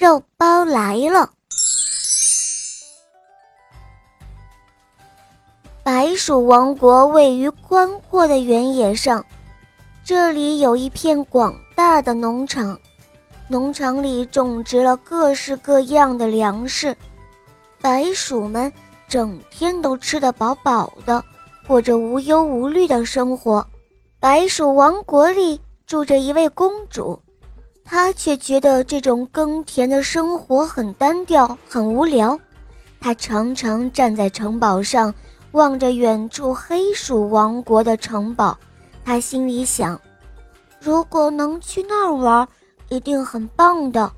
肉包来了。白鼠王国位于宽阔的原野上，这里有一片广大的农场，农场里种植了各式各样的粮食，白鼠们整天都吃得饱饱的，过着无忧无虑的生活。白鼠王国里住着一位公主。他却觉得这种耕田的生活很单调，很无聊。他常常站在城堡上，望着远处黑鼠王国的城堡。他心里想：如果能去那儿玩，一定很棒的。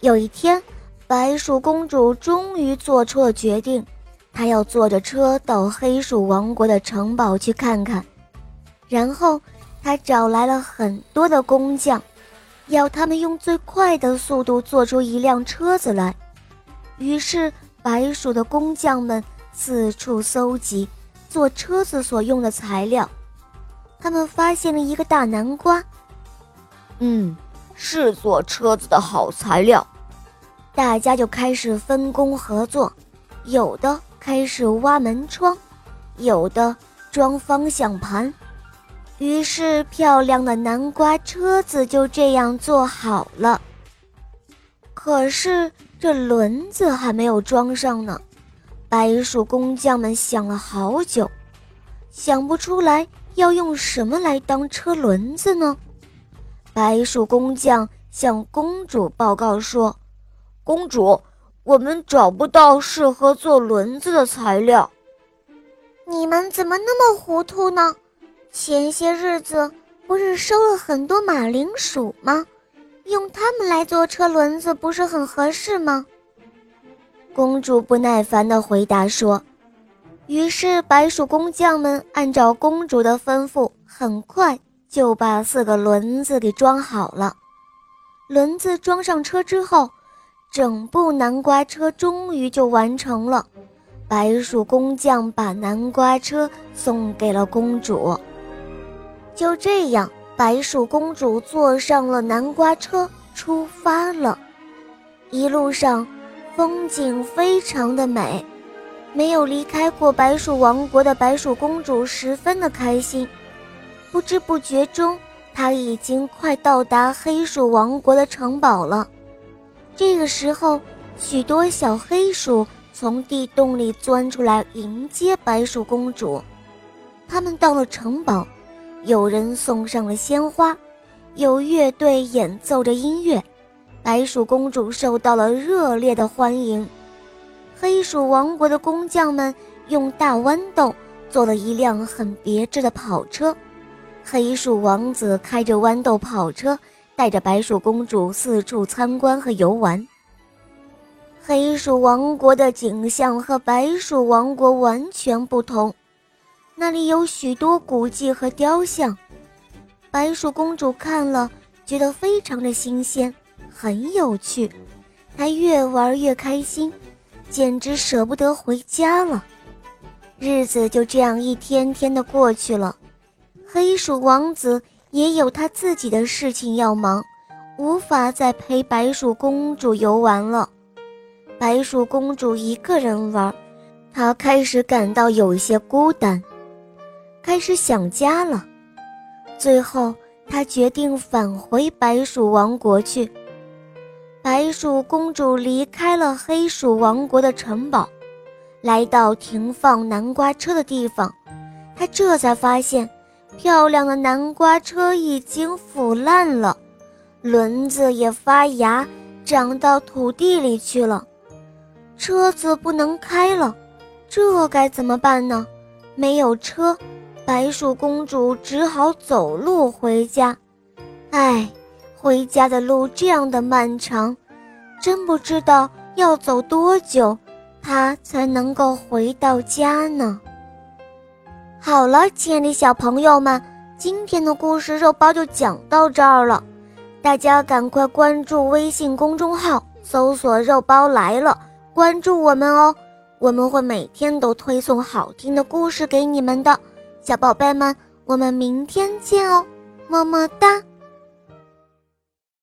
有一天，白鼠公主终于做出了决定，她要坐着车到黑鼠王国的城堡去看看。然后，她找来了很多的工匠。要他们用最快的速度做出一辆车子来。于是，白鼠的工匠们四处搜集做车子所用的材料。他们发现了一个大南瓜，嗯，是做车子的好材料。大家就开始分工合作，有的开始挖门窗，有的装方向盘。于是，漂亮的南瓜车子就这样做好了。可是，这轮子还没有装上呢。白鼠工匠们想了好久，想不出来要用什么来当车轮子呢。白鼠工匠向公主报告说：“公主，我们找不到适合做轮子的材料。”你们怎么那么糊涂呢？前些日子不是收了很多马铃薯吗？用它们来做车轮子不是很合适吗？公主不耐烦地回答说。于是白鼠工匠们按照公主的吩咐，很快就把四个轮子给装好了。轮子装上车之后，整部南瓜车终于就完成了。白鼠工匠把南瓜车送给了公主。就这样，白鼠公主坐上了南瓜车，出发了。一路上，风景非常的美。没有离开过白鼠王国的白鼠公主十分的开心。不知不觉中，她已经快到达黑鼠王国的城堡了。这个时候，许多小黑鼠从地洞里钻出来迎接白鼠公主。他们到了城堡。有人送上了鲜花，有乐队演奏着音乐，白鼠公主受到了热烈的欢迎。黑鼠王国的工匠们用大豌豆做了一辆很别致的跑车，黑鼠王子开着豌豆跑车，带着白鼠公主四处参观和游玩。黑鼠王国的景象和白鼠王国完全不同。那里有许多古迹和雕像，白鼠公主看了，觉得非常的新鲜，很有趣。她越玩越开心，简直舍不得回家了。日子就这样一天天的过去了，黑鼠王子也有他自己的事情要忙，无法再陪白鼠公主游玩了。白鼠公主一个人玩，她开始感到有些孤单。开始想家了，最后他决定返回白鼠王国去。白鼠公主离开了黑鼠王国的城堡，来到停放南瓜车的地方，她这才发现，漂亮的南瓜车已经腐烂了，轮子也发芽，长到土地里去了，车子不能开了，这该怎么办呢？没有车。白鼠公主只好走路回家。唉，回家的路这样的漫长，真不知道要走多久，她才能够回到家呢。好了，亲爱的小朋友们，今天的故事肉包就讲到这儿了。大家赶快关注微信公众号，搜索“肉包来了”，关注我们哦。我们会每天都推送好听的故事给你们的，小宝贝们，我们明天见哦，么么哒。